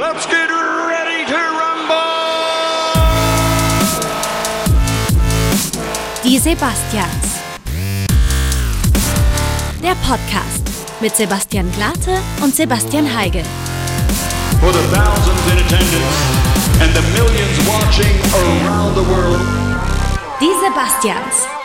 Let's get ready to rumble! Die Sebastians. Der Podcast mit Sebastian Glate und Sebastian Heigel. For the thousands in attendance and the millions watching around the world. Die Sebastians.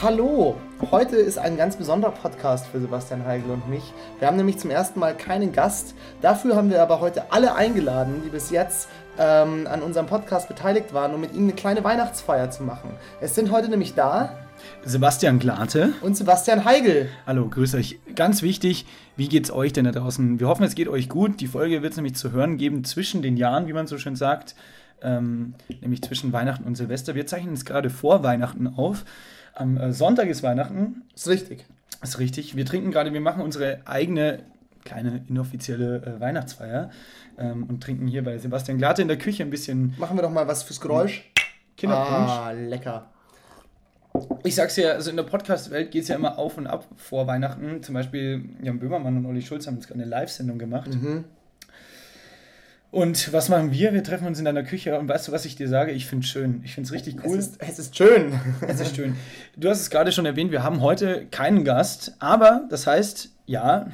Hallo, heute ist ein ganz besonderer Podcast für Sebastian Heigl und mich. Wir haben nämlich zum ersten Mal keinen Gast. Dafür haben wir aber heute alle eingeladen, die bis jetzt ähm, an unserem Podcast beteiligt waren, um mit ihnen eine kleine Weihnachtsfeier zu machen. Es sind heute nämlich da Sebastian Glate. und Sebastian Heigl. Hallo, grüß euch. Ganz wichtig, wie geht's euch denn da draußen? Wir hoffen, es geht euch gut. Die Folge wird es nämlich zu hören geben zwischen den Jahren, wie man so schön sagt. Ähm, nämlich zwischen Weihnachten und Silvester. Wir zeichnen es gerade vor Weihnachten auf. Am äh, Sonntag ist Weihnachten. Ist richtig. Ist richtig. Wir trinken gerade, wir machen unsere eigene kleine inoffizielle äh, Weihnachtsfeier ähm, und trinken hier bei Sebastian Glate in der Küche ein bisschen Machen wir doch mal was fürs Geräusch. Kinderpunsch. Ah, lecker. Ich sag's ja, also in der Podcast-Welt geht es ja immer auf und ab vor Weihnachten. Zum Beispiel Jan Böhmermann und Olli Schulz haben jetzt gerade eine Live-Sendung gemacht. Und was machen wir? Wir treffen uns in deiner Küche und weißt du, was ich dir sage? Ich finde es schön. Ich finde es richtig cool. Es, ist, es ist schön. Es ist schön. Du hast es gerade schon erwähnt, wir haben heute keinen Gast, aber das heißt, ja,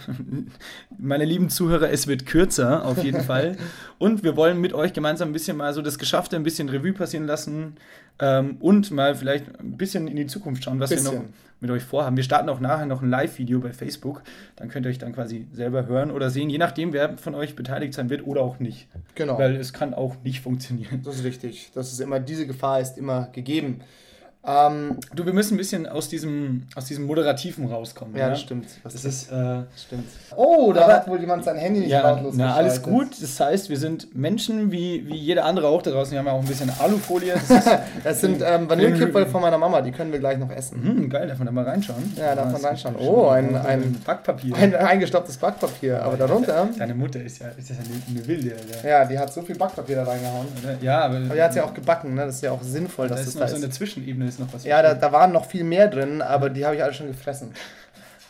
meine lieben Zuhörer, es wird kürzer auf jeden Fall. Und wir wollen mit euch gemeinsam ein bisschen mal so das Geschaffte ein bisschen Revue passieren lassen ähm, und mal vielleicht ein bisschen in die Zukunft schauen, was wir Bisschen. noch mit euch vorhaben. Wir starten auch nachher noch ein Live-Video bei Facebook. Dann könnt ihr euch dann quasi selber hören oder sehen, je nachdem, wer von euch beteiligt sein wird oder auch nicht. Genau. Weil es kann auch nicht funktionieren. Das ist richtig. Das ist immer, diese Gefahr ist immer gegeben. Ähm, Du, wir müssen ein bisschen aus diesem, aus diesem Moderativen rauskommen. ja, das stimmt. Was Das ist, äh, Stimmt. Oh, da Aber- hat wohl jemand sein Handy nicht ja, lautlos na, alles gut. Das heißt, wir sind Menschen wie, wie jeder andere auch da draußen. Wir haben ja auch ein bisschen Alufolie. Das ist, Das sind ähm, Vanillekipferl von meiner Mama, die können wir gleich noch essen. hm, geil, darf man da mal reinschauen? Ja, darf man ist reinschauen. Oh, ein- ein- Backpapier. Ein eingestopptes Backpapier, aber darunter, Deine Mutter ist ja, ist ja eine, eine Wilde. Alter. ja, die hat so viel Backpapier da reingehauen. Ja, aber, Aber die hat sie ja auch gebacken, ne? Das ist ja auch sinnvoll, da dass ist das noch da so eine ist. Zwischenebene, ist noch was. Ja, da, da waren noch viel mehr drin, aber die habe ich alle schon gefressen.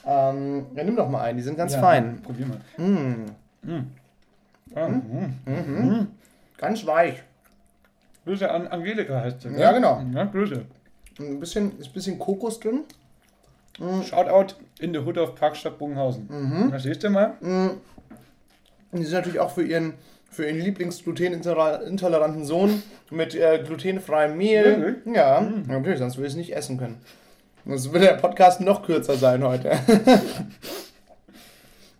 Ähm, ja, nimm doch mal einen, die sind ganz Ja, fein. Probier mal. Mm, Ah, mm. ganz weich. Grüße an Angelika heißt sie. Ja, genau. Ja, Grüße. Ein bisschen, ist ein bisschen Kokos drin. Shoutout in the Hood of Parkstadt Bogenhausen. Mhm. Da siehst du mal. Und die sind natürlich auch für ihren, für ihren Lieblings-glutenintoleranten Sohn mit äh, glutenfreiem Mehl. Wirklich? Ja, natürlich, sonst würde ich es nicht essen können. Sonst würde der Podcast noch kürzer sein heute.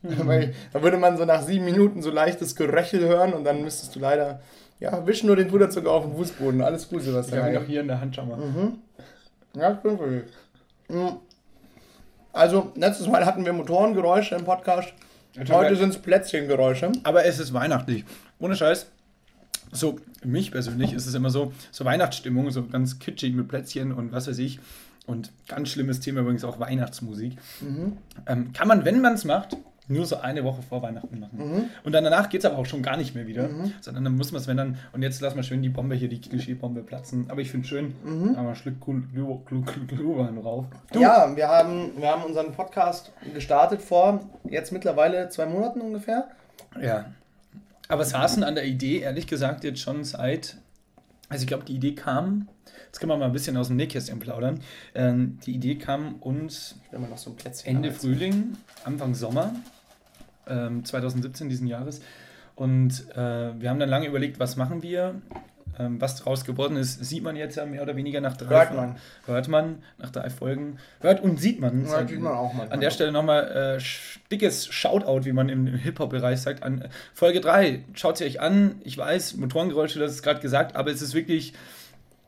Weil, da würde man so nach sieben Minuten so leichtes Geröchel hören und dann müsstest du leider, ja, wisch nur den Puderzucker auf den Fußboden. Alles gut, Ich habe ihn Sebastian. hier in der Hand, schau mal. Ja, ich bin für dich. Mhm. Also, letztes Mal hatten wir Motorengeräusche im Podcast. Heute sind es Plätzchengeräusche. Aber es ist weihnachtlich. Ohne Scheiß. So, mich persönlich ist es immer so, so Weihnachtsstimmung, so ganz kitschig mit Plätzchen und was weiß ich. Und ganz schlimmes Thema übrigens auch Weihnachtsmusik. Ähm, kann man, wenn man es macht, nur so eine Woche vor Weihnachten machen. Und dann danach geht es aber auch schon gar nicht mehr wieder. Sondern dann muss man es, wenn dann, und jetzt lassen wir schön die Bombe hier, die Klischeebombe platzen. Aber ich finde schön, Glu- Glu- Glu- Glühwein drauf. Ja, wir haben, wir haben unseren Podcast gestartet vor jetzt mittlerweile zwei Monaten ungefähr. Ja. Aber saßen an der Idee, ehrlich gesagt, jetzt schon seit. Also, ich glaube, die Idee kam. Jetzt können wir mal ein bisschen aus dem Nähkästchen plaudern. Ähm, die Idee kam uns so Ende. Frühling, Anfang Sommer ähm, 2017 diesen Jahres. Und äh, wir haben dann lange überlegt, was machen wir. Ähm, was daraus geworden ist, sieht man jetzt ja mehr oder weniger nach drei Hört man. Hört man nach drei Folgen. Hört und sieht man. Ja, sieht man auch manchmal. An der Stelle nochmal äh, dickes Shoutout, wie man im, im Hip-Hop-Bereich sagt, an äh, Folge 3. Schaut sie euch an. Ich weiß, Motorengeräusche, das ist gerade gesagt, aber es ist wirklich.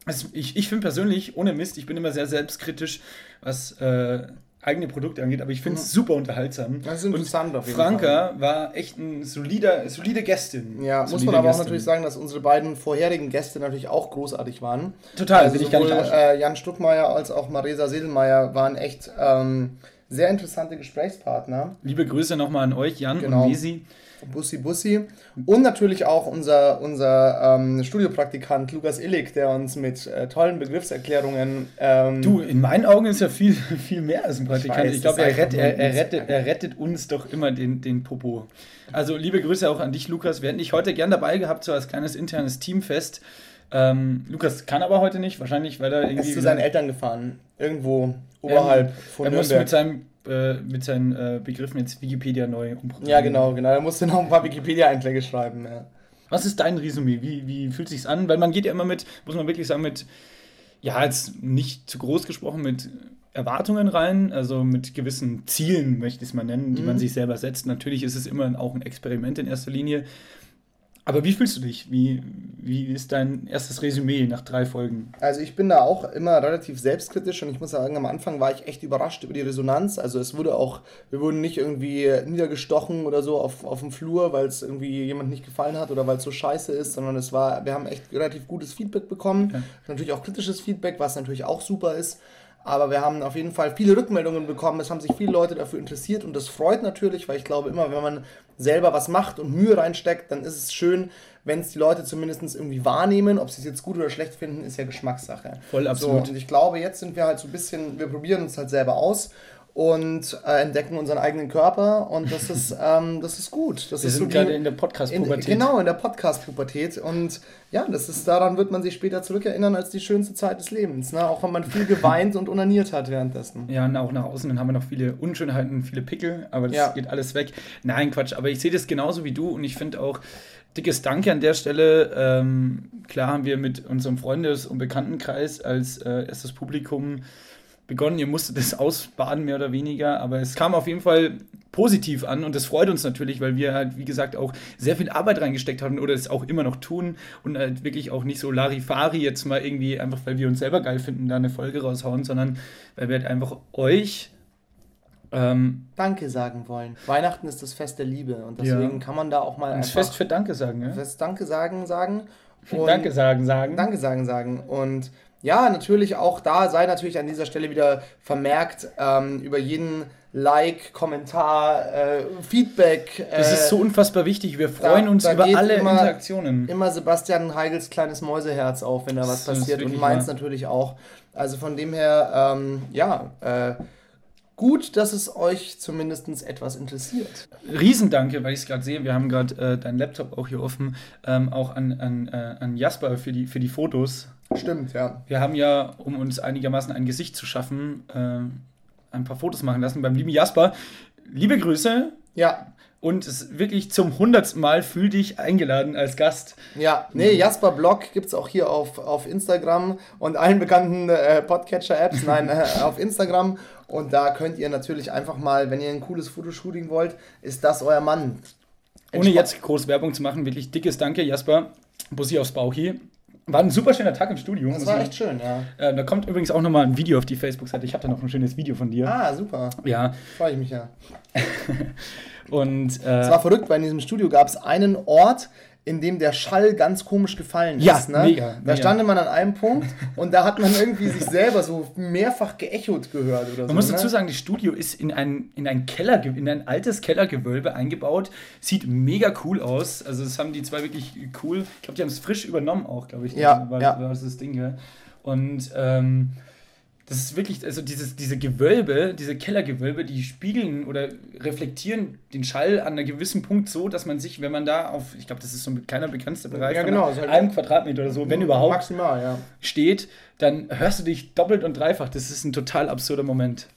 Es, ich ich finde persönlich, ohne Mist, ich bin immer sehr selbstkritisch, was äh, eigene Produkte angeht, aber ich finde es super unterhaltsam. Das ist interessant Und auf jeden Franka war echt eine solider, solide Gästin. Ja, muss Solide man aber auch Gästin. natürlich sagen, dass unsere beiden vorherigen Gäste natürlich auch großartig waren. Total, also will ich gar sowohl nicht äh, Jan Stuckmeier als auch Marisa Sedelmeier waren echt ähm, sehr interessante Gesprächspartner. Liebe Grüße nochmal an euch, Jan Genau. und Mesi. Bussi Bussi. Und natürlich auch unser, unser ähm, Studiopraktikant Lukas Illig, der uns mit äh, tollen Begriffserklärungen. Ähm, Du, in meinen Augen ist er viel, viel mehr als ein Praktikant. weiß, Ich, glaube, er, rett, er, er, rettet, er rettet uns doch immer den, den Popo. Also liebe Grüße auch an dich, Lukas. Wir hätten dich heute gern dabei gehabt, so als kleines internes Teamfest. Ähm, Lukas kann aber heute nicht, wahrscheinlich, weil er Er irgendwie. ist zu seinen Eltern gefahren. Irgendwo oberhalb von er Nürnberg. mit, seinem, äh, mit seinen äh, Begriffen jetzt Wikipedia neu umprogrammieren. Ja, genau, genau. Er musste noch ein paar Wikipedia-Einträge schreiben. Ja. Was ist dein Resümee? Wie, wie fühlt sich's an? Weil man geht ja immer mit, muss man wirklich sagen, mit, ja, jetzt nicht zu groß gesprochen, mit Erwartungen rein, also mit gewissen Zielen, möchte ich es mal nennen, die man sich selber setzt. Natürlich ist es immer auch ein Experiment in erster Linie. Aber wie fühlst du dich? Wie, wie ist dein erstes Resümee nach drei Folgen? Also ich bin da auch immer relativ selbstkritisch und ich muss sagen, am Anfang war ich echt überrascht über die Resonanz. Also es wurde auch, wir wurden nicht irgendwie niedergestochen oder so auf, auf dem Flur, weil es irgendwie jemand nicht gefallen hat oder weil es so scheiße ist, sondern es war, wir haben echt relativ gutes Feedback bekommen. Ja. Natürlich auch kritisches Feedback, was natürlich auch super ist. Aber wir haben auf jeden Fall viele Rückmeldungen bekommen. Es haben sich viele Leute dafür interessiert und das freut natürlich, weil ich glaube, immer wenn man selber was macht und Mühe reinsteckt, dann ist es schön, wenn es die Leute zumindest irgendwie wahrnehmen. Ob sie es jetzt gut oder schlecht finden, ist ja Geschmackssache. Voll absolut. So, und ich glaube, jetzt sind wir halt so ein bisschen, wir probieren uns halt selber aus und äh, entdecken unseren eigenen Körper und das ist, ähm, das ist gut. Das Wir ist sind so gerade in der Podcast-Pubertät. genau, in der Podcast-Pubertät. Und ja, das ist, daran wird man sich später zurückerinnern als die schönste Zeit des Lebens. Ne? Auch wenn man viel geweint und unaniert hat währenddessen. Ja, und auch nach außen dann haben wir noch viele Unschönheiten, viele Pickel, aber das Ja. geht alles weg. Nein, Quatsch, aber ich sehe das genauso wie du und ich finde auch dickes Danke an der Stelle. Ähm, klar haben wir mit unserem Freundes- und Bekanntenkreis als äh, erstes Publikum begonnen. Ihr musstet das ausbaden, mehr oder weniger, aber es kam auf jeden Fall positiv an und das freut uns natürlich, weil wir halt, wie gesagt, auch sehr viel Arbeit reingesteckt haben oder es auch immer noch tun und halt wirklich auch nicht so Larifari jetzt mal irgendwie einfach, weil wir uns selber geil finden, da eine Folge raushauen, sondern weil wir halt einfach euch ähm, Danke sagen wollen. Weihnachten ist das Fest der Liebe und deswegen Ja. kann man da auch mal ein einfach Fest für Danke sagen. Ja? Fest Danke sagen sagen. Und Danke sagen, sagen. Danke sagen sagen. Und ja, natürlich auch da sei natürlich an dieser Stelle wieder vermerkt ähm, über jeden Like, Kommentar, äh, Feedback. Das äh, ist so unfassbar wichtig. Wir freuen uns da über alle immer- Interaktionen. immer Sebastian Heigels kleines Mäuseherz auf, wenn da was Das passiert und meins natürlich auch. Also von dem her, ähm, ja, äh, gut, dass es euch zumindest etwas interessiert. Riesendanke, weil ich es gerade sehe. Wir haben gerade äh, deinen Laptop auch hier offen. Ähm, auch an, an, äh, an Jasper für die, für die Fotos. Stimmt, ja. Wir haben ja, um uns einigermaßen ein Gesicht zu schaffen, äh, ein paar Fotos machen lassen beim lieben Jasper. Liebe Grüße Ja, und es wirklich zum hundertsten Mal fühl dich eingeladen als Gast. ja. Nee, Jasper Blog gibt es auch hier auf, auf Instagram und allen bekannten äh, Podcatcher-Apps. Nein, äh, auf Instagram. Und da könnt ihr natürlich einfach mal, wenn ihr ein cooles Fotoshooting wollt, ist das euer Mann. Ohne jetzt groß Werbung zu machen, wirklich dickes Danke, Jasper. Bussi aufs Bauchi. War ein super schöner Tag im Studio. Das war echt schön, ja. Äh, da kommt übrigens auch nochmal ein Video auf die Facebook-Seite. Ich habe da noch ein schönes Video von dir. Ah, super. Ja, Freue ich mich ja. und Es äh, war verrückt, weil in diesem Studio gab es einen Ort, in dem der Schall ganz komisch gefallen Ja, ist. Ne? mega, Da mega. stand man an einem Punkt und da hat man irgendwie sich selber so mehrfach geechot gehört oder so. man muss ne? dazu sagen, das Studio ist in ein, in ein Keller, in ein altes Kellergewölbe eingebaut. Sieht mega cool aus. Also das haben die zwei wirklich cool. Ich glaube, die haben es frisch übernommen auch, glaube ich. Ja, war, ja. war das, das Ding, ja. Und ähm, das ist wirklich, also dieses, diese Gewölbe, diese Kellergewölbe, die spiegeln oder reflektieren den Schall an einem gewissen Punkt so, dass man sich, wenn man da auf, ich glaube, das ist so ein kleiner begrenzter Bereich Ja, genau, halt- einem Quadratmeter oder so, wenn überhaupt, Maximal, ja. steht, dann hörst du dich doppelt und dreifach. Das ist ein total absurder Moment.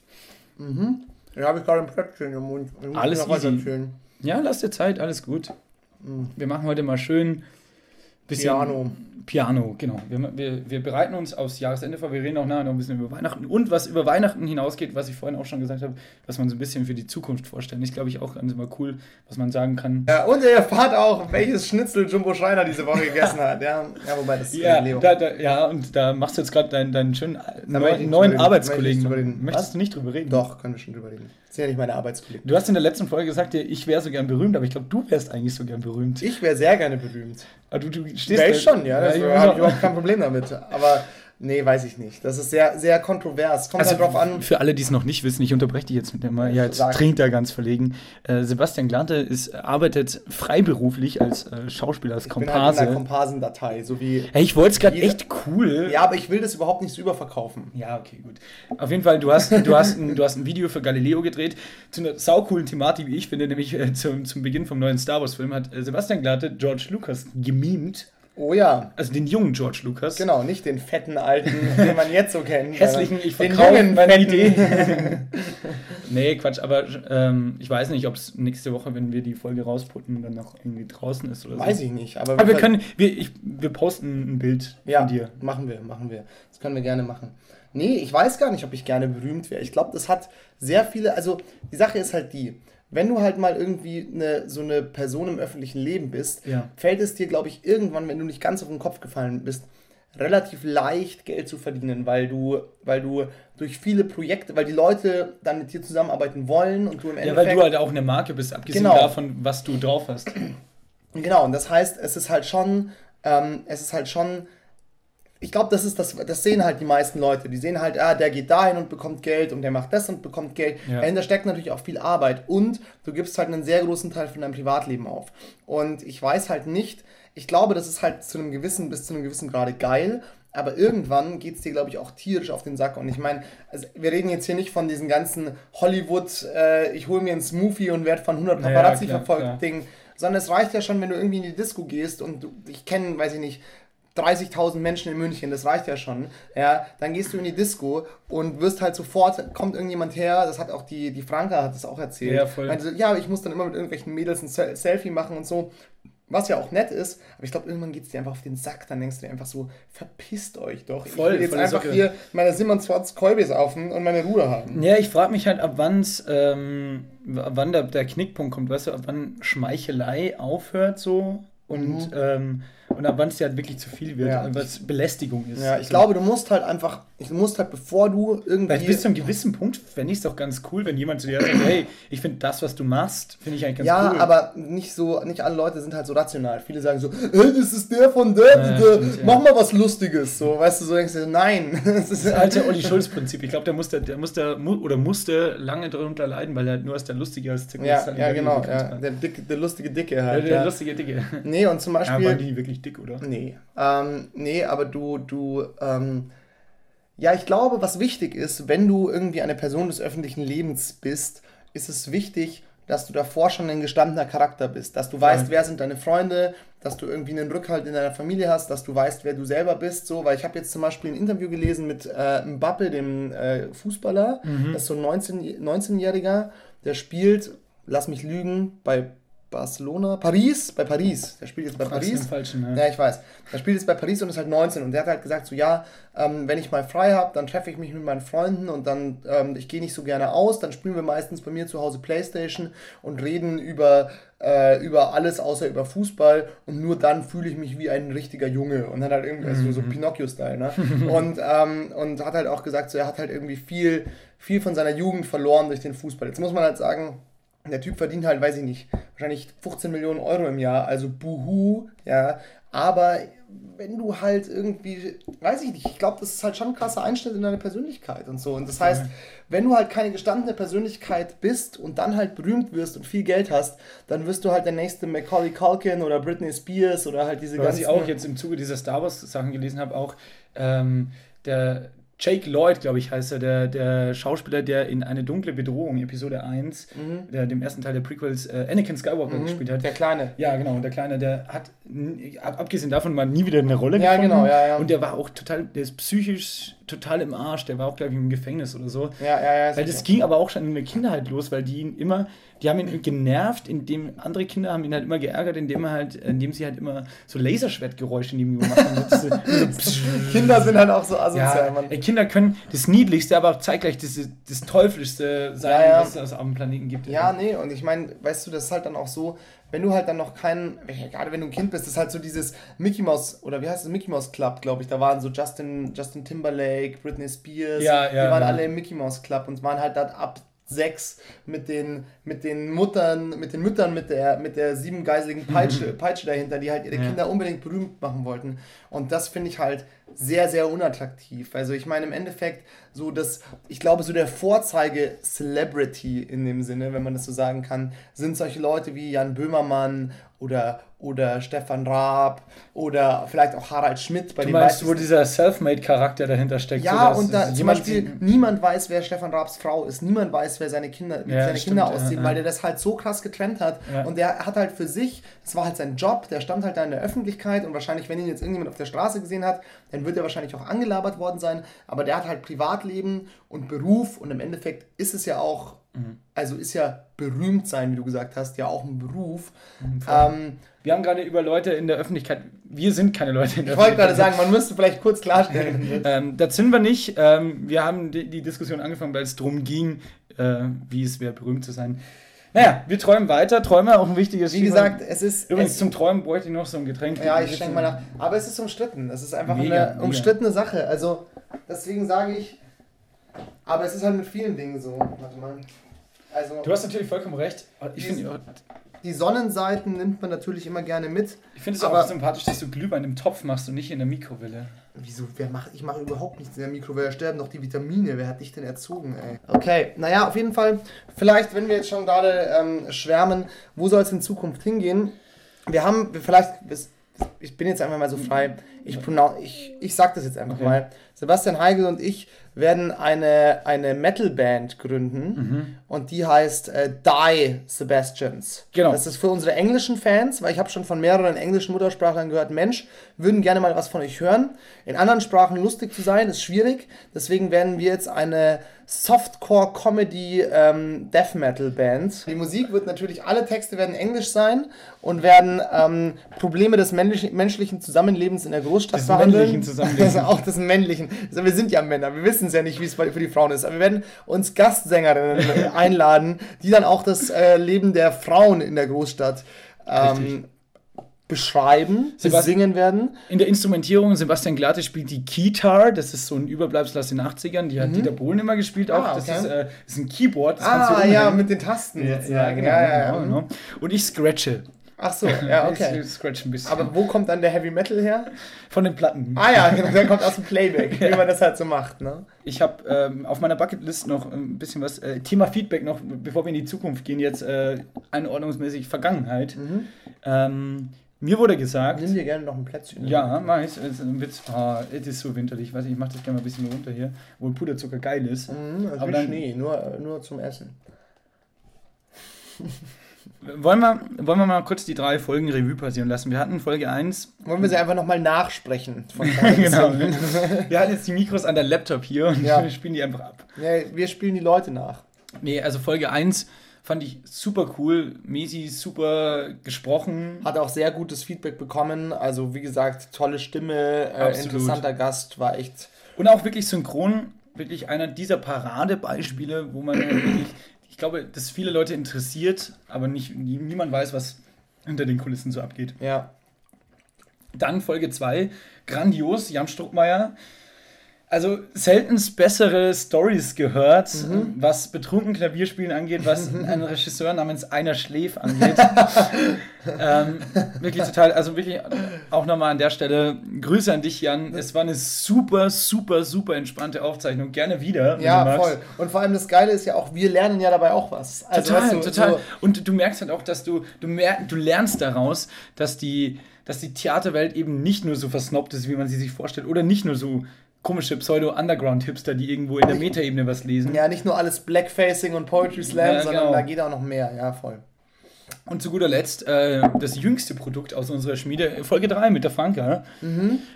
Da habe ich gerade ein Plätzchen im Mund. Alles easy. Ja, lass dir Zeit, alles gut. Wir machen heute mal schön bisschen Piano. Piano, genau. Wir, wir, wir bereiten uns aufs Jahresende vor. Wir reden auch nachher noch ein bisschen über Weihnachten und was über Weihnachten hinausgeht, was ich vorhin auch schon gesagt habe, was man so ein bisschen für die Zukunft vorstellen. Ist, glaube ich, auch ganz immer cool, was man sagen kann. Ja, und ihr erfahrt auch, welches Schnitzel Jumbo Schreiner diese Woche gegessen hat. Ja, ja wobei das ist Ja, Leo. da, da, ja, und da machst du jetzt gerade deinen, deinen schönen neuen, neuen. Arbeitskollegen. Möchtest Was? du nicht drüber reden? Doch, können wir schon drüber reden. Das sind ja nicht meine Arbeitskollegen. Du hast in der letzten Folge gesagt, ich wäre so gern berühmt, aber ich glaube, du wärst eigentlich so gern berühmt. Ich wäre sehr gerne berühmt. Aber du, du stehst da- schon, ja. Das ich habe ich auch- überhaupt kein Problem damit. Aber Nee, weiß ich nicht. Das ist sehr, sehr kontrovers. Kommt Also halt drauf an. für alle, die es noch nicht wissen, ich unterbreche dich jetzt mit dem Mal. Ja, jetzt Sag. trinkt er ganz verlegen. Äh, Sebastian Glante ist, arbeitet freiberuflich als äh, Schauspieler, als Ich bin halt in der Komparse. Komparsendatei, so wie. Hey, ich wollte es gerade echt cool. Ja, aber ich will das überhaupt nicht so überverkaufen. Ja, okay, gut. Auf jeden Fall, du hast, du hast, ein, du hast ein Video für Galileo gedreht zu einer saucoolen Thematik, wie ich finde, nämlich äh, zum, zum Beginn vom neuen Star Wars-Film hat äh, Sebastian Glate George Lucas gemimt. Oh ja. Also den jungen George Lucas. Genau, nicht den fetten alten, den man jetzt so kennt. Hässlichen, ich den verkaufe jungen, meine. Idee. nee, Quatsch, aber ähm, ich weiß nicht, ob es nächste Woche, wenn wir die Folge rausputten, dann noch irgendwie draußen ist oder so. Weiß ich nicht, aber, Aber wir können, wir, ich, wir posten ein Bild Ja, von dir. machen wir, machen wir. Das können wir gerne machen. Nee, ich weiß gar nicht, ob ich gerne berühmt wäre. Ich glaube, das hat sehr viele, also die Sache ist halt die, wenn du halt mal irgendwie eine, so eine Person im öffentlichen Leben bist, Ja. fällt es dir, glaube ich, irgendwann, wenn du nicht ganz auf den Kopf gefallen bist, relativ leicht Geld zu verdienen, weil du, weil du durch viele Projekte, weil die Leute dann mit dir zusammenarbeiten wollen und du im Ja, Endeffekt... weil du halt auch eine Marke bist, abgesehen Genau. davon, was du drauf hast. Genau, und das heißt, es ist halt schon, ähm, es ist halt schon, ich glaube, das ist das, das sehen halt die meisten Leute. Die sehen halt, ah, der geht dahin und bekommt Geld und der macht das und bekommt Geld. Ja. Dahinter steckt natürlich auch viel Arbeit und du gibst halt einen sehr großen Teil von deinem Privatleben auf. Und ich weiß halt nicht, ich glaube, das ist halt zu einem gewissen, bis zu einem gewissen Grade geil. Aber irgendwann geht es dir, glaube ich, auch tierisch auf den Sack. Und ich meine, also wir reden jetzt hier nicht von diesen ganzen Hollywood, äh, ich hole mir einen Smoothie und werde von 100 Naja, Paparazzi klar, verfolgt klar. Ding. Sondern es reicht ja schon, wenn du irgendwie in die Disco gehst und du, ich kenne, weiß ich nicht, 30.000 Menschen in München, das reicht ja schon. Ja, dann gehst du in die Disco und wirst halt sofort, kommt irgendjemand her, das hat auch die, die Franka hat das auch erzählt. Ja, voll. Meinte ja, ich muss dann immer mit irgendwelchen Mädels ein Se- Selfie machen und so. Was ja auch nett ist, aber ich glaube, irgendwann geht es dir einfach auf den Sack, dann denkst du dir einfach so, verpisst euch doch. Voll, ich will jetzt einfach Socke. hier meine 27 Kolbis saufen und meine Ruhe haben. Ja, ich frage mich halt, ab wann's, ähm, wann der, der Knickpunkt kommt, weißt du, ab wann Schmeichelei aufhört so und, ähm, und ab wann es dir halt wirklich zu viel wird, Mhm. Ja. was Belästigung ist. Ja, ich Also, glaube, du musst halt einfach, du musst halt, bevor du irgendwie... Vielleicht bis zu einem gewissen Punkt fände ich es doch ganz cool, wenn jemand zu dir sagt, hey, ich finde das, was du machst, finde ich eigentlich ganz ja, cool. aber nicht so, nicht alle Leute sind halt so rational. Viele sagen so, hey, das ist der von der, Ja, der stimmt, ja. mach mal was Lustiges. So, weißt du, so denkst du, nein. Das ist Das alte Olli Schulz-Prinzip. Ich glaube, der musste, der musste mu oder musste lange darunter leiden, weil er nur als der Lustige als Zirkus ja, ja, genau. Ja, der, dicke, der lustige Dicke Der, halt. der ja. lustige Dicke. Nee, und zum Ja, Beispiel. waren die wirklich dick, oder? Nee. Ähm, nee, aber du, du, ähm, ja, ich glaube, was wichtig ist, wenn du irgendwie eine Person des öffentlichen Lebens bist, ist es wichtig, dass du davor schon ein gestandener Charakter bist, dass du weißt, Ja. wer sind deine Freunde, dass du irgendwie einen Rückhalt in deiner Familie hast, dass du weißt, wer du selber bist, so, weil ich habe jetzt zum Beispiel ein Interview gelesen mit äh, Mbappe, dem äh, Fußballer, das ist so ein 19 19-Jähriger, der spielt, lass mich lügen, bei Barcelona, Paris, bei Paris, der spielt jetzt bei Paris. Falschen, ja. Ja, ich weiß. Er spielt jetzt bei Paris und ist halt 19 und der hat halt gesagt, so ja, ähm, wenn ich mal frei habe, dann treffe ich mich mit meinen Freunden und dann, ähm, ich gehe nicht so gerne aus, dann spielen wir meistens bei mir zu Hause Playstation und reden über, äh, über alles außer über Fußball und nur dann fühle ich mich wie ein richtiger Junge und hat halt irgendwie also so, so Pinocchio-Style, ne? und, ähm, und hat halt auch gesagt, so er hat halt irgendwie viel, viel von seiner Jugend verloren durch den Fußball. Jetzt muss man halt sagen, der Typ verdient halt, weiß ich nicht, wahrscheinlich 15 Millionen Euro im Jahr, also buhu, ja. Aber wenn du halt irgendwie, weiß ich nicht, ich glaube, das ist halt schon ein krasser Einschnitt in deine Persönlichkeit und so. Und das heißt, wenn du halt keine gestandene Persönlichkeit bist und dann halt berühmt wirst und viel Geld hast, dann wirst du halt der nächste Macaulay Culkin oder Britney Spears oder halt diese Was ganzen... ich auch jetzt im Zuge dieser Star Wars Sachen gelesen habe, auch ähm, der Jake Lloyd, glaube ich, heißt er, der, der Schauspieler, der in eine dunkle Bedrohung, Episode 1, der dem ersten Teil der Prequels äh, Anakin Skywalker gespielt hat. Mhm. Der Kleine. Ja, genau. Und der Kleine, der hat, abgesehen davon, mal nie wieder eine Rolle Ja, gefunden. genau, ja, ja. Und der war auch total, der ist psychisch total im Arsch. Der war auch, glaube ich, im Gefängnis oder so. Ja, ja, ja. Weil das ging aber auch schon in der Kindheit los, weil die ihn immer, die haben ihn genervt, indem andere Kinder haben ihn halt immer geärgert, indem er halt, indem sie halt immer so Laserschwertgeräusche neben ihm gemacht haben. So Kinder sind halt auch so asozial, ja, Mann. ey, Kinder können das Niedlichste, aber auch zeitgleich das, das Teuflischste sein, Ja, ja. was es auf dem Planeten gibt. Ja, nee, und ich meine, weißt du, das ist halt dann auch so, wenn du halt dann noch kein, gerade wenn du ein Kind bist, ist halt so dieses Mickey Mouse, oder wie heißt es, Mickey Mouse Club, glaube ich, da waren so Justin, Justin Timberlake, Britney Spears, Ja, ja, die waren ja. alle im Mickey Mouse Club und waren halt dann ab sechs mit den, mit den Muttern, mit den Müttern mit der, mit der siebengeiseligen Peitsche, Peitsche dahinter, die halt ihre Ja. Kinder unbedingt berühmt machen wollten. Und das finde ich halt sehr, sehr unattraktiv. Also ich meine im Endeffekt so das, ich glaube so der Vorzeige Celebrity in dem Sinne, wenn man das so sagen kann, sind solche Leute wie Jan Böhmermann oder, oder Stefan Raab oder vielleicht auch Harald Schmidt. Bei Du meinst, wo dieser Selfmade-Charakter dahinter steckt? ja, so und da zum Beispiel niemand weiß, wer Stefan Raabs Frau ist. Niemand weiß, wer seine Kinder, wie Ja, seine stimmt, Kinder aussehen, ja. weil der das halt so krass getrennt hat. Ja. Und der hat halt für sich, das war halt sein Job, der stand halt da in der Öffentlichkeit und wahrscheinlich, wenn ihn jetzt irgendjemand auf der Straße gesehen hat, dann wird er wahrscheinlich auch angelabert worden sein. Aber der hat halt Privatleben und Beruf und im Endeffekt ist es ja auch, Mhm. also ist ja berühmt sein, wie du gesagt hast, ja auch ein Beruf. Mhm, Wir haben gerade über Leute in der Öffentlichkeit. Wir sind keine Leute in der ich wollte gerade Öffentlichkeit. sagen, man müsste vielleicht kurz klarstellen. Ähm, das sind wir nicht. Ähm, wir haben die, die Diskussion angefangen, weil es darum ging, äh, wie es wäre, berühmt zu sein. Naja, wir träumen weiter. Träume auch ein wichtiges Wie gesagt, es ist. Übrigens es, zum Träumen bräuchte ich noch so ein Getränk. Ja, ich schenke mal nach. Aber es ist umstritten. Es ist einfach Mega, eine mega. umstrittene Sache. Also, deswegen sage ich. Aber es ist halt mit vielen Dingen so. Warte mal. Also, Du hast natürlich vollkommen recht. Ich finde die Sonnenseiten nimmt man natürlich immer gerne mit. ich find es Aber- auch sympathisch, dass du Glühwein im Topf machst und nicht in der Mikrowelle. Wieso? Wer macht, ich mache überhaupt nichts in der Mikrowelle. Sterben doch die Vitamine. Wer hat dich denn erzogen, ey? Okay, naja, auf jeden Fall. Vielleicht, wenn wir jetzt schon gerade ähm, schwärmen, wo soll es in Zukunft hingehen? Wir haben, vielleicht, ich bin jetzt einfach mal so frei. Ich, ich, ich sag das jetzt einfach Okay. mal. Sebastian Heigl und ich werden eine, eine Metal-Band gründen und die heißt äh, Die Sebastians. Genau. Das ist für unsere englischen Fans, weil ich habe schon von mehreren englischen Muttersprachlern gehört, Mensch, würden gerne mal was von euch hören. In anderen Sprachen lustig zu sein, ist schwierig. Deswegen werden wir jetzt eine Softcore-Comedy ähm, Death Metal Band. Die Musik wird natürlich, alle Texte werden englisch sein und werden ähm, Probleme des menschlichen Zusammenlebens in der Großstadt Des behandeln. männlichen Zusammenlebens. Also auch des männlichen. Also wir sind ja Männer, wir wissen es ja nicht, wie es für die Frauen ist. Aber wir werden uns Gastsängerinnen einladen, die dann auch das äh, Leben der Frauen in der Großstadt ähm, beschreiben, Sebast- besingen werden. In der Instrumentierung, Sebastian Glatte spielt die Keytar, das ist so ein Überbleibsel aus den 80ern, die hat Dieter Bohlen immer gespielt auch. Mhm. Ah, Das okay. ist, äh, ist ein Keyboard, das Ah, ja, mit den Tasten ja, sozusagen. genau, Ja, ja, ja. genau, genau. Und ich scratche. Ach so, ja, okay. Ich scratch ein bisschen. Aber wo kommt dann der Heavy Metal her? von den Platten. Ah ja, genau, der kommt aus dem Playback, wie man das halt so macht, ne? Ich habe ähm, auf meiner Bucketlist noch ein bisschen was. Äh, Thema Feedback noch, bevor wir in die Zukunft gehen, jetzt äh, einordnungsmäßig Vergangenheit. Mhm. Ähm, mir wurde gesagt. Nimm dir gerne noch ein Plätzchen. Ja, mach ich. Es ist. Ah, es ist so winterlich. Weiß ich, ich mach das gerne mal ein bisschen runter hier, wo Puderzucker geil ist. Mhm, also Aber dann- Schnee, nur, nur zum Essen. Wollen wir, wollen wir mal kurz die drei Folgen Revue passieren lassen? Wir hatten Folge 1. Wollen wir sie einfach nochmal nachsprechen? Genau. Wir hatten jetzt die Mikros an der Laptop hier und Ja. wir spielen die einfach ab. Ja, wir spielen die Leute nach. Nee, also Folge 1 fand ich super cool. Mesi super gesprochen. Hat auch sehr gutes Feedback bekommen. Also wie gesagt, tolle Stimme, äh, interessanter Gast, war echt. Und auch wirklich synchron, wirklich einer dieser Paradebeispiele, wo man ja wirklich, ich glaube, dass viele Leute interessiert, aber nicht, nie- niemand weiß, was hinter den Kulissen so abgeht. Ja. Dann Folge 2, grandios, Jan Struckmeier. Also seltenst bessere Stories gehört, was betrunken Klavierspielen angeht, was einen Regisseur namens Einer Schläf angeht. ähm, wirklich total, also wirklich auch nochmal an der Stelle Grüße an dich, Jan. Es war eine super, super, super entspannte Aufzeichnung. Gerne wieder. Ja, voll. Und vor allem das Geile ist ja auch, wir lernen ja dabei auch was. Also, total, weißt du, total. So, Und du merkst halt auch, dass du, du, mer du lernst daraus, dass die, dass die Theaterwelt eben nicht nur so versnobbt ist, wie man sie sich vorstellt, oder nicht nur so komische Pseudo-Underground-Hipster, die irgendwo in der Metaebene was lesen. ja, nicht nur alles Blackfacing und Poetry Slam, Ja, sondern genau. da geht auch noch mehr. Ja, voll. Und zu guter Letzt, äh, das jüngste Produkt aus unserer Schmiede, Folge 3 mit der Franka.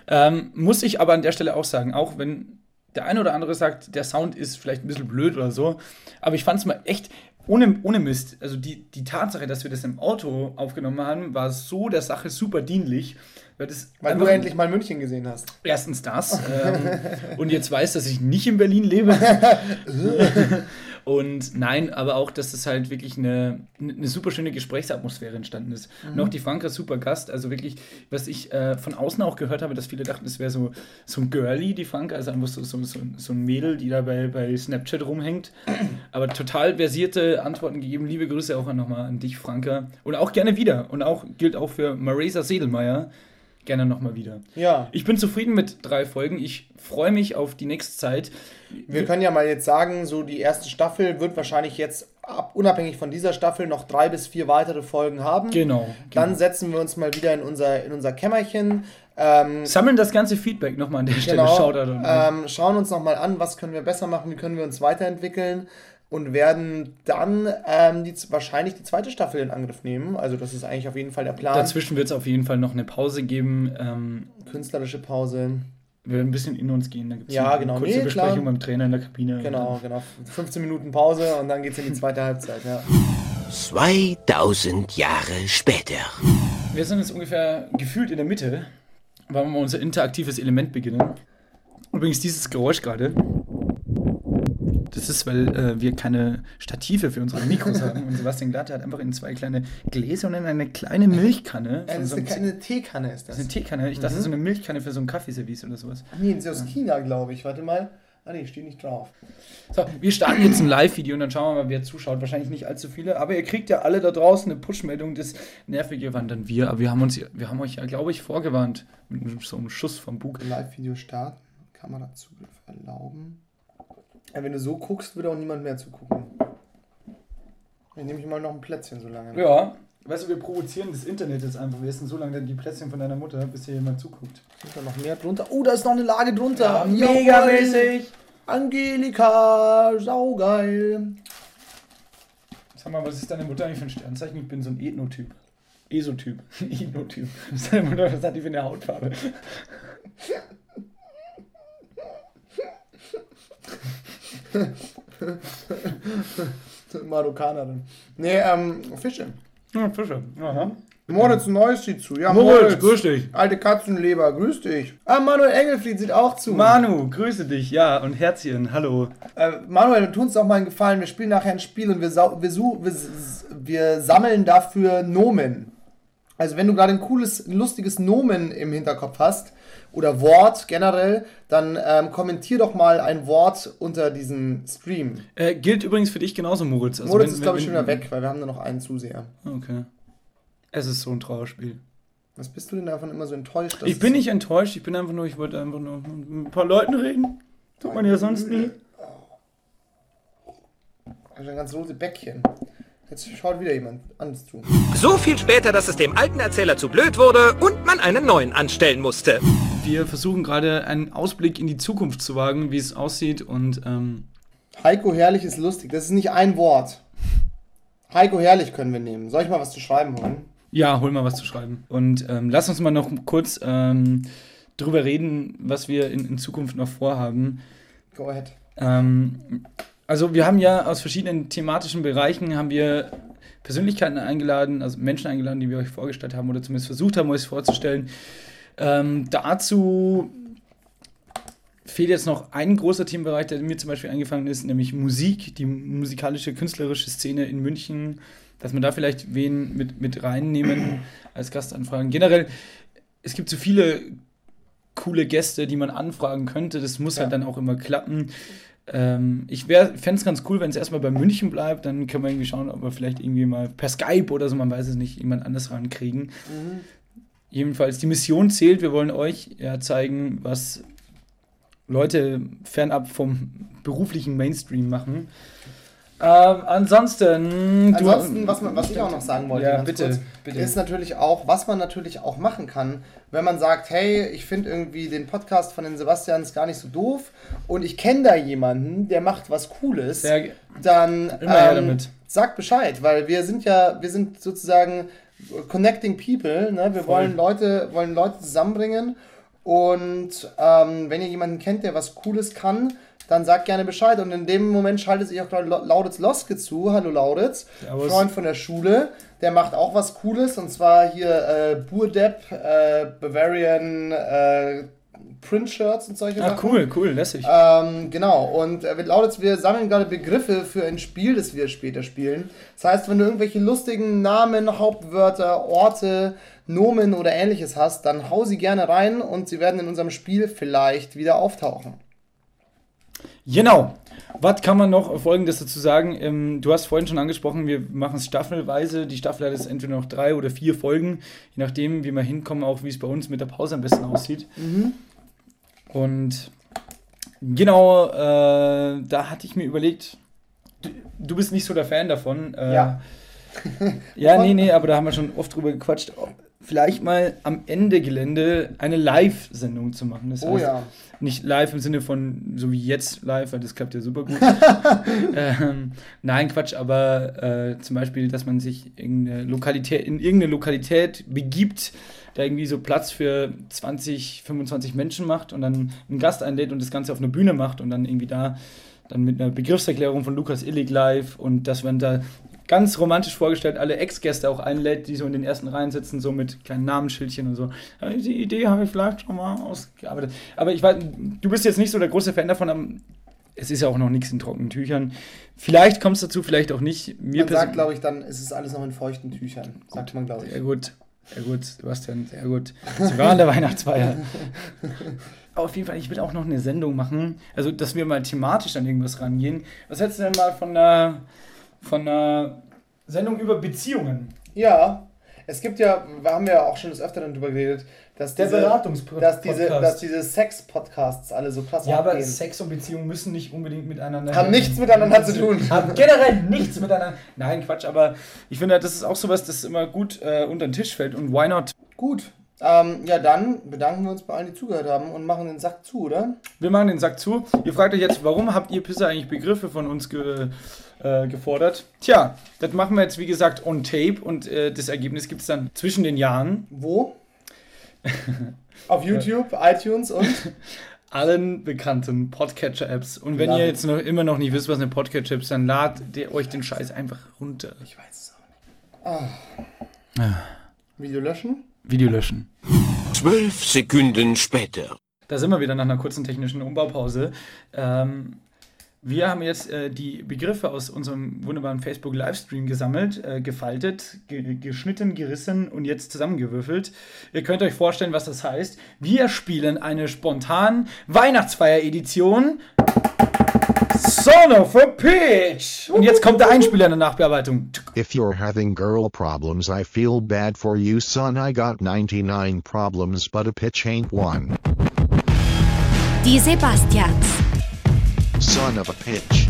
Ähm, muss ich aber an der Stelle auch sagen, auch wenn der eine oder andere sagt, der Sound ist vielleicht ein bisschen blöd oder so, aber ich fand es mal echt ohne, ohne Mist. Also die, die Tatsache, dass wir das im Auto aufgenommen haben, war so der Sache super dienlich. Weil, das du endlich mal München gesehen hast. Erstens das. ähm, und jetzt weiß, dass ich nicht in Berlin lebe. und nein, aber auch, dass es halt wirklich eine, eine super schöne Gesprächsatmosphäre entstanden ist. Und auch die Franka super Gast. Also wirklich, was ich äh, von außen auch gehört habe, dass viele dachten, es wäre so, so ein Girlie, die Franka. Also einfach so, so, so, so ein Mädel, die da bei, bei Snapchat rumhängt. Aber total versierte Antworten gegeben. Liebe Grüße auch nochmal an dich, Franka. Und auch gerne wieder. Und auch gilt auch für Marisa Sedelmeier gerne nochmal wieder. Ja. Ich bin zufrieden mit drei Folgen. Ich freue mich auf die nächste Zeit. Wir können ja mal jetzt sagen, so die erste Staffel wird wahrscheinlich jetzt ab, unabhängig von dieser Staffel noch drei bis vier weitere Folgen haben. Genau. Dann genau. setzen wir uns mal wieder in unser, in unser Kämmerchen. Ähm, Sammeln das ganze Feedback nochmal an der Stelle. genau, und- ähm, schauen uns nochmal an, was können wir besser machen, wie können wir uns weiterentwickeln und werden dann ähm, die, wahrscheinlich die zweite Staffel in Angriff nehmen. Also das ist eigentlich auf jeden Fall der Plan. Dazwischen wird es auf jeden Fall noch eine Pause geben. Ähm, Künstlerische Pause. wir werden ein bisschen in uns gehen. Da gibt's Ja, eine genau. kurze Nee, Besprechung klar. beim Trainer in der Kabine. Genau, genau. 15 Minuten Pause und dann geht es in die zweite Halbzeit. Ja. 2000 Jahre später. Wir sind jetzt ungefähr gefühlt in der Mitte, weil wir mal unser interaktives Element beginnen. Übrigens dieses Geräusch gerade. Das ist, weil äh, wir keine Stative für unsere Mikros haben. Und Sebastian Glatte hat einfach in zwei kleine Gläser und in eine kleine Milchkanne. Ja, von das so ist eine, eine Teekanne, ist das das. ist eine Teekanne. Ich dachte, das ist so eine Milchkanne für so ein Kaffeeservice oder sowas. Nee, das ist aus China, glaube ich. Warte mal. Ah, nee, steht nicht drauf. So, wir starten jetzt ein Live-Video und dann schauen wir mal, wer zuschaut. Wahrscheinlich nicht allzu viele, aber ihr kriegt ja alle da draußen eine Push-Meldung. Das Nervige waren dann wir, aber wir haben, uns, wir haben euch ja, glaube ich, vorgewarnt. Mit so einem Schuss vom Bug. Live-Video starten. Kamerazugriff erlauben. Ja, wenn du so guckst, würde auch niemand mehr zugucken. Dann nehme ich mal noch ein Plätzchen so lange. Ja, weißt du, wir provozieren das Internet jetzt einfach. Wir essen so lange die Plätzchen von deiner Mutter, bis hier jemand zuguckt. Ist da noch mehr drunter? Oh, da ist noch eine Lage drunter. Ja, Jawohl. megamäßig. Angelika, saugeil. Sag mal, was ist deine Mutter eigentlich für ein Sternzeichen? Ich bin so ein Ethnotyp. Esotyp. Ethnotyp. Was hat die für eine Hautfarbe? Marokkanerin. Nee, ähm, Fische. Ja, Fische. Aha. Moritz Neues sieht zu. Ja, Moritz, grüß dich. Alte Katzenleber, grüß dich. Ah, Manuel Engelfried sieht auch zu. Manu, grüße dich. Ja, und Herzchen, hallo. Äh, Manuel, tu uns doch mal einen Gefallen. Wir spielen nachher ein Spiel und wir, wir, wir, wir sammeln dafür Nomen. Also wenn du gerade ein cooles, lustiges Nomen im Hinterkopf hast oder Wort generell, dann ähm, kommentier doch mal ein Wort unter diesem Stream. Äh, gilt übrigens für dich genauso, Moritz. Also Moritz wenn- ist, glaube ich, schon wieder weg, weil wir haben nur noch einen Zuseher. Okay. Es ist so ein Trauerspiel. Was bist du denn davon immer so enttäuscht? dass Ich bin nicht enttäuscht, ich bin einfach nur, ich wollte einfach nur mit ein paar Leuten reden. Tut man ja sonst nie. Also ein ganz rote Bäckchen. Jetzt schaut wieder jemand anders zu. So viel später, dass es dem alten Erzähler zu blöd wurde und man einen neuen anstellen musste. Wir versuchen gerade einen Ausblick in die Zukunft zu wagen, wie es aussieht und ähm, Heiko Herrlich ist lustig. Das ist nicht ein Wort. Heiko Herrlich können wir nehmen. Soll ich mal was zu schreiben holen? ja, hol mal was zu schreiben. Und ähm, lass uns mal noch kurz ähm, drüber reden, was wir in, in Zukunft noch vorhaben. Go ahead. Ähm, also wir haben ja aus verschiedenen thematischen Bereichen haben wir Persönlichkeiten eingeladen, also Menschen eingeladen, die wir euch vorgestellt haben oder zumindest versucht haben, euch vorzustellen. Ähm, dazu fehlt jetzt noch ein großer Themenbereich, der mir zum Beispiel eingefallen ist, nämlich Musik, die musikalische, künstlerische Szene in München, dass man da vielleicht wen mit, mit reinnehmen als Gastanfragen. Generell, es gibt so viele coole Gäste, die man anfragen könnte. Das muss halt Ja. dann auch immer klappen. Ähm, ich fände es ganz cool, wenn es erstmal bei München bleibt. Dann können wir irgendwie schauen, ob wir vielleicht irgendwie mal per Skype oder so, man weiß es nicht, jemand anders rankriegen. Jedenfalls, die Mission zählt. Wir wollen euch ja zeigen, was Leute fernab vom beruflichen Mainstream machen. Ähm, ansonsten, du- Ansonsten, was, man, was ich auch noch sagen wollte, Ja, bitte, kurz, bitte. ist natürlich auch, was man natürlich auch machen kann, wenn man sagt, hey, ich finde irgendwie den Podcast von den Sebastians gar nicht so doof und ich kenne da jemanden, der macht was Cooles, Sehr, dann ähm, damit. sagt Bescheid, weil wir sind ja, wir sind sozusagen connecting people, ne? wir Voll. wollen Leute, wollen Leute zusammenbringen und ähm, wenn ihr jemanden kennt, der was Cooles kann, dann sagt gerne Bescheid. Und in dem Moment schaltet sich auch gerade Lau- Lauritz Loske zu. Hallo Lauritz, Servus. Freund von der Schule. Der macht auch was Cooles und zwar hier äh, Burdepp, äh, Bavarian äh, Print-Shirts und solche ah, Sachen. cool, cool, lässig. Ähm, genau, und äh, Lauritz, wir sammeln gerade Begriffe für ein Spiel, das wir später spielen. Das heißt, wenn du irgendwelche lustigen Namen, Hauptwörter, Orte, Nomen oder ähnliches hast, dann hau sie gerne rein und sie werden in unserem Spiel vielleicht wieder auftauchen. Genau. Was kann man noch Folgendes dazu sagen? Ähm, du hast vorhin schon angesprochen, wir machen es staffelweise. Die Staffel hat jetzt entweder noch drei oder vier Folgen, je nachdem, wie wir hinkommen, auch wie es bei uns mit der Pause am besten aussieht. Und genau, äh, da hatte ich mir überlegt, du, du bist nicht so der Fan davon. Äh, Ja. ja, nee, nee, aber da haben wir schon oft drüber gequatscht. Vielleicht mal am Ende Gelände eine Live-Sendung zu machen. Das Oh ja. nicht live im Sinne von so wie jetzt live, weil das klappt ja super gut. ähm, nein, Quatsch, aber äh, zum Beispiel, dass man sich irgendeine Lokalität, in irgendeine Lokalität begibt, da irgendwie so Platz für 20, 25 Menschen macht und dann einen Gast einlädt und das Ganze auf einer Bühne macht und dann irgendwie da dann mit einer Begriffserklärung von Lukas Illig live und dass man da ganz romantisch vorgestellt alle Ex-Gäste auch einlädt, die so in den ersten Reihen sitzen, so mit kleinen Namensschildchen und so. Ja, Die Idee habe ich vielleicht schon mal ausgearbeitet. Aber ich weiß, du bist jetzt nicht so der große Fan davon, aber es ist ja auch noch nichts in trockenen Tüchern. Vielleicht kommt es dazu, vielleicht auch nicht. Mir Man sagt, glaube ich, dann ist es alles noch in feuchten Tüchern. Sagt man, glaube ich. sehr gut, sehr gut, Sebastian, sehr gut. Sogar an der Weihnachtsfeier. Auf jeden Fall, ich will auch noch eine Sendung machen, also dass wir mal thematisch an irgendwas rangehen. Was hältst du denn mal von einer, von einer Sendung über Beziehungen? Ja, es gibt ja, wir haben ja auch schon des Öfteren drüber geredet, dass Der diese, Beratungspodcast. dass diese, dass diese Sex-Podcasts alle so krass Ja, aber abgehen. Sex und Beziehung müssen nicht unbedingt miteinander. Haben nichts miteinander zu tun. Haben generell nichts miteinander. Nein, Quatsch, aber ich finde, das ist auch sowas, das immer gut äh, unter den Tisch fällt. Und why not? Gut. Ähm, ja, dann bedanken wir uns bei allen, die zugehört haben und machen den Sack zu, oder? Wir machen den Sack zu. Ihr fragt euch jetzt, warum habt ihr Pisser eigentlich Begriffe von uns ge, äh, gefordert? Tja, das machen wir jetzt, wie gesagt, on tape und äh, das Ergebnis gibt es dann zwischen den Jahren. Wo? Auf YouTube, iTunes und Allen bekannten Podcatcher-Apps. Und wenn Love ihr jetzt noch immer noch nicht wisst, was eine Podcatcher ist, dann ladet ihr euch den Scheiß einfach runter. ich weiß es auch nicht. Ah. Video löschen? Video löschen. Zwölf Sekunden später. Da sind wir wieder nach einer kurzen technischen Umbaupause. Ähm, wir haben jetzt äh, die Begriffe aus unserem wunderbaren Facebook-Livestream gesammelt, äh, gefaltet, ge geschnitten, gerissen und jetzt zusammengewürfelt. Ihr könnt euch vorstellen, was das heißt. Wir spielen eine spontan Weihnachtsfeier-Edition. Son of a Pitch! Und jetzt kommt der Einspieler in der Nachbearbeitung. If you're having girl problems, I feel bad for you, son. I got 99 problems, but a pitch ain't one. Die Sebastians. Son of a pitch.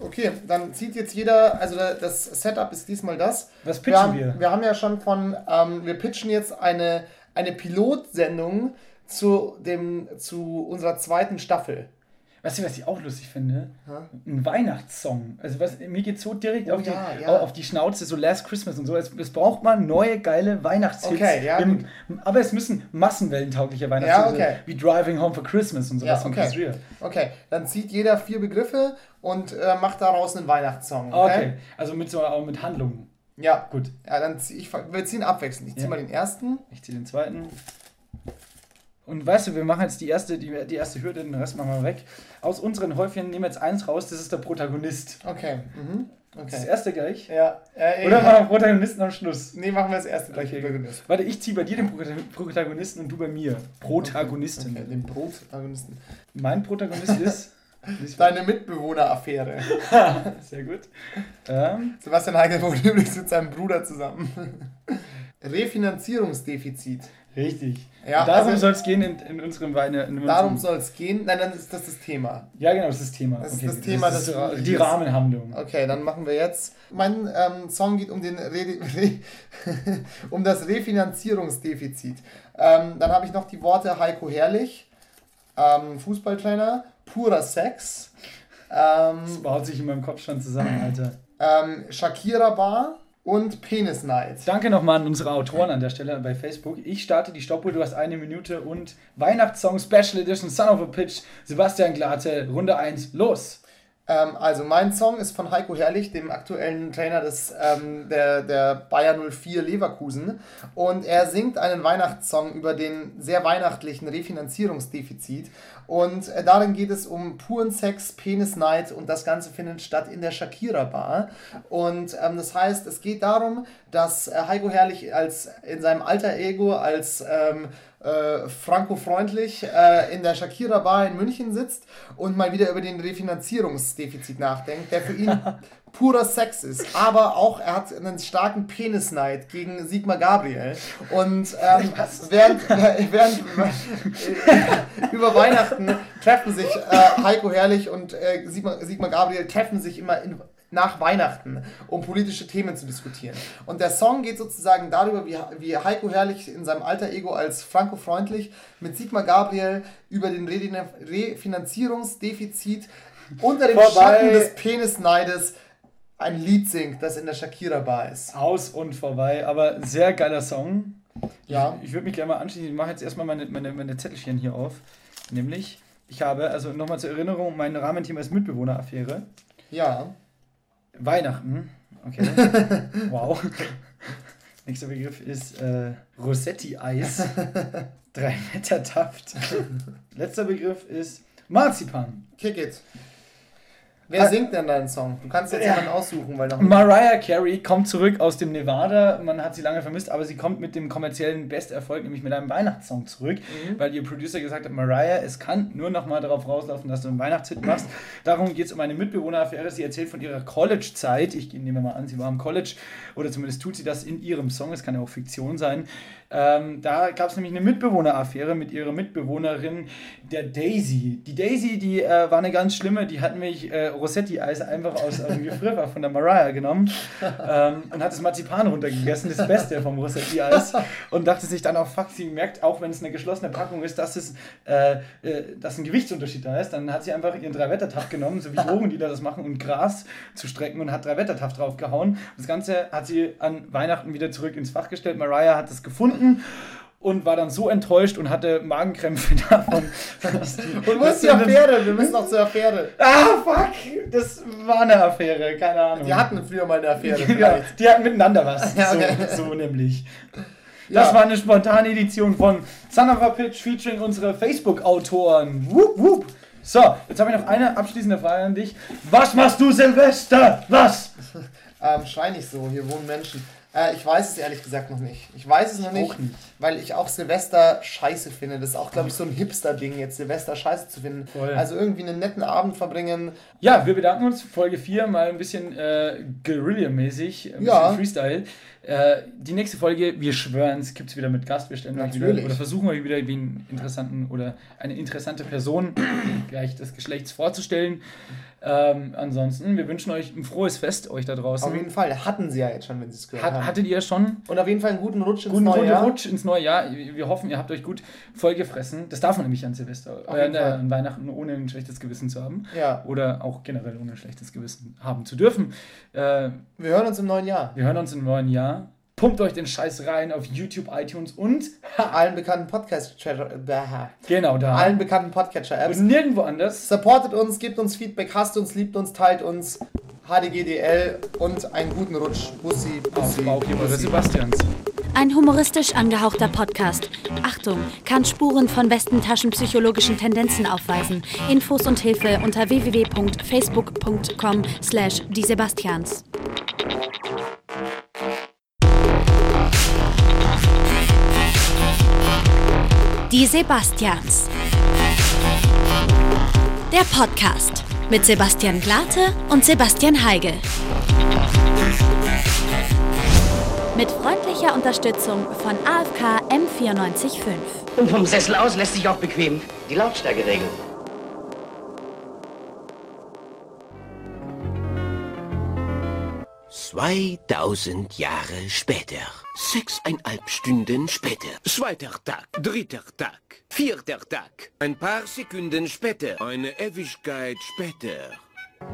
Okay, dann zieht jetzt jeder, also da- das Setup ist diesmal das. Was pitchen haben, wir? Wir haben ja schon von, ähm, wir pitchen jetzt eine, eine Pilotsendung zu, dem, zu unserer zweiten Staffel. Weißt du, was ich auch lustig finde? Ein Weihnachtssong. Also was, mir geht so direkt Oh auf, die, ja, ja. auf die Schnauze, so Last Christmas und so. Es, es braucht man neue, geile Weihnachtshits. Okay, ja, Im, aber es müssen massenwellentaugliche Weihnachtshits Ja, okay. wie Driving Home for Christmas und sowas Ja, von okay. Chris Rea. Okay, dann zieht jeder vier Begriffe und äh, macht daraus einen Weihnachtssong. Okay. Okay? also mit so auch mit Handlungen. Ja. Gut. Ja, dann zieh ich, wir ziehen abwechselnd. Ich ziehe mal den ersten. Ich ziehe den zweiten. Und weißt du, wir machen jetzt die erste, die, die erste Hürde, den Rest machen wir weg. Aus unseren Häufchen nehmen wir jetzt eins raus, das ist der Protagonist. Okay. Mhm. Das Okay. erste gleich. Ja. Äh, Oder machen wir Protagonisten am Schluss? Nee, machen wir das erste gleich. Okay. Protagonist. Warte, ich ziehe bei dir den Prota- Protagonisten und du bei mir. Protagonistin. Okay, den Protagonisten. Mein Protagonist ist. Deine Mitbewohner-Affäre. Sehr gut. Ähm, Sebastian Heigel wohnt übrigens mit seinem Bruder zusammen. Refinanzierungsdefizit. Richtig. Ja, Und darum also- soll es gehen in, in unserem Weine. In Darum soll es gehen. Nein, dann ist das das Thema. ja, genau, das ist das Thema. Das ist das Thema, das ist das- die Rahmenhandlung. Okay, dann machen wir jetzt. Mein ähm, Song geht um, den Re Re um das Refinanzierungsdefizit. Ähm, dann habe ich noch die Worte Heiko Herrlich, ähm, Fußballtrainer, purer Sex, ähm, Das baut sich in meinem Kopf schon zusammen, Alter. ähm, Shakira Bar und Penis Night. Danke nochmal an unsere Autoren an der Stelle bei Facebook. Ich starte die Stoppuhr, du hast eine Minute und Weihnachtssong Special Edition Son of a Pitch, Sebastian Glate, Runde 1, los! Ähm, also mein Song ist von Heiko Herrlich, dem aktuellen Trainer des, ähm, der, der Bayer 04 Leverkusen. Und er singt einen Weihnachtssong über den sehr weihnachtlichen Refinanzierungsdefizit. Und äh, darin geht es um puren Sex, Penis Night und das Ganze findet statt in der Shakira Bar. Und ähm, das heißt, es geht darum, dass äh, Heiko Herrlich als in seinem alter Ego als ähm, äh, franco-freundlich äh, in der Shakira Bar in München sitzt und mal wieder über den Refinanzierungsdefizit nachdenkt, der für ihn purer Sex ist. Aber auch er hat einen starken Penisneid gegen Sigmar Gabriel. Und ähm, während, während äh, über Weihnachten treffen sich äh, Heiko Herrlich und äh, Sigmar, Sigmar Gabriel treffen sich immer in, nach Weihnachten, um politische Themen zu diskutieren. Und der Song geht sozusagen darüber, wie, wie Heiko Herrlich in seinem alter Ego als Franco-freundlich mit Sigmar Gabriel über den Re- Refinanzierungsdefizit unter dem Vorbei. Schatten des Penisneides ein Lied singt, das in der Shakira Bar ist. Aus und vorbei, aber sehr geiler Song. Ja. Ich würde mich gerne mal anschließen. Ich mache jetzt erstmal meine, meine, meine Zettelchen hier auf. Nämlich, ich habe, also nochmal zur Erinnerung, mein Rahmenthema ist Mitbewohneraffäre. Ja. Weihnachten. Okay. wow. Nächster Begriff ist äh, Rossetti-Eis. Drei Meter Taft. Letzter Begriff ist Marzipan. Kick it. Wer singt denn deinen Song? Du kannst jetzt Ja. jemanden aussuchen, weil noch Mariah Carey kommt zurück aus dem Nevada. Man hat sie lange vermisst, aber sie kommt mit dem kommerziellen Besterfolg, nämlich mit einem Weihnachtssong zurück, weil ihr Producer gesagt hat, Mariah, es kann nur noch mal darauf rauslaufen, dass du einen Weihnachtshit machst. Darum geht es um eine Mitbewohneraffäre. Sie erzählt von ihrer College-Zeit. Ich nehme mal an, sie war am College oder zumindest tut sie das in ihrem Song. Es kann ja auch Fiktion sein. Ähm, da gab es nämlich eine Mitbewohneraffäre mit ihrer Mitbewohnerin, der Daisy. Die Daisy, die äh, war eine ganz schlimme, die hat nämlich äh, Rossetti-Eis einfach aus dem Gefrierfach von der Mariah genommen ähm, und hat das Marzipan runtergegessen, das Beste vom Rossetti-Eis und dachte sich dann auch, fuck, sie merkt, auch wenn es eine geschlossene Packung ist, dass es äh, äh, dass ein Gewichtsunterschied da ist. Dann hat sie einfach ihren Dreiwettertaft genommen, so wie Drogendealer das machen, um Gras zu strecken und hat Dreiwettertaft draufgehauen. Das Ganze hat sie an Weihnachten wieder zurück ins Fach gestellt. Mariah hat das gefunden und war dann so enttäuscht und hatte Magenkrämpfe davon. Und wo ist die Affäre? Wir müssen noch zur Affäre. Ah, fuck! Das war eine Affäre, keine Ahnung. Die hatten früher mal eine Affäre. ja, die hatten miteinander was. Ja, okay. so, so nämlich. Das Ja. war eine spontane Edition von Son of a Pitch featuring unsere Facebook-Autoren. Wup, wup. So, jetzt habe ich noch eine abschließende Frage an dich. Was machst du Silvester? Was? Ähm, schrei nicht so, hier wohnen Menschen. Äh, ich weiß es ehrlich gesagt noch nicht. Ich weiß es noch nicht, nicht. weil ich auch Silvester scheiße finde. Das ist auch, glaube ich, so ein Hipster-Ding, jetzt Silvester scheiße zu finden. Voll. Also irgendwie einen netten Abend verbringen. Ja, wir bedanken uns. Folge 4 mal ein bisschen äh, Guerilla-mäßig, ein Ja. bisschen Freestyle. Äh, die nächste Folge, wir schwören, es gibt es wieder mit Gast. Wir stellen euch wieder Natürlich. oder versuchen euch wieder wie einen interessanten oder eine interessante Person gleich des Geschlechts vorzustellen. Ähm, ansonsten, wir wünschen euch ein frohes Fest, euch da draußen. Auf jeden Fall. Hatten sie ja jetzt schon, wenn sie es gehört Hat, haben. hattet ihr schon Und auf jeden Fall einen guten Rutsch ins guten neue guten Jahr. Rutsch ins neue Jahr? Wir hoffen, ihr habt euch gut vollgefressen. Das darf man nämlich an Silvester, äh, Fall. an Weihnachten ohne ein schlechtes Gewissen zu haben. Ja. Oder auch generell ohne ein schlechtes Gewissen haben zu dürfen. Äh, Wir hören uns im neuen Jahr. wir hören uns im neuen Jahr. Pumpt euch den Scheiß rein auf YouTube, iTunes und Allen bekannten Podcast genau da. allen bekannten Podcatcher-Apps. und nirgendwo anders. Supportet uns, gebt uns Feedback, hasst uns, liebt uns, teilt uns. HDGDL und einen guten Rutsch. Bussi, Auf Bussi, Bussi. Sebastians. Ein humoristisch angehauchter Podcast. Achtung, kann Spuren von westentaschenpsychologischen Tendenzen aufweisen. Infos und Hilfe unter www.facebook.com slash die Sebastians. Die Sebastians. Der Podcast mit Sebastian Glate und Sebastian Heigel. Mit freundlicher Unterstützung von AFK M945. Und vom Sessel aus lässt sich auch bequem die Lautstärke regeln. Zweitausend Jahre später. Sechseinhalb Stunden später. Zweiter Tag, dritter Tag, vierter Tag. Ein paar Sekunden später. Eine Ewigkeit später.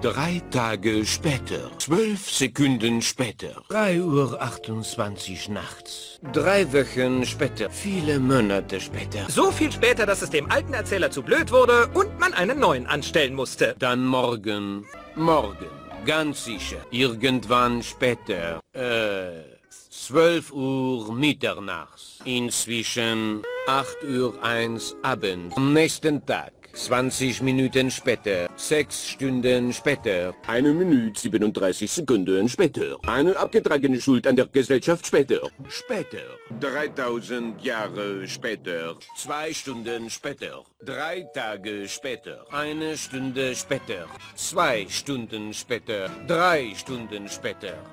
Drei Tage später. Zwölf Sekunden später. Drei Uhr 28 nachts. Drei Wochen später. Viele Monate später. So viel später, dass es dem alten Erzähler zu blöd wurde und man einen neuen anstellen musste. Dann morgen. Morgen. Ganz sicher. Irgendwann später. Äh, 12 Uhr mitternachts. Inzwischen 8 Uhr 1 Abend. Am nächsten Tag. 20 Minuten später. 6 Stunden später. Eine Minute 37 Sekunden später. Eine abgetragene Schuld an der Gesellschaft später. Später. 3000 Jahre später. 2 Stunden später. 3 Tage später. Eine Stunde später. 2 Stunden später. 3 Stunden später.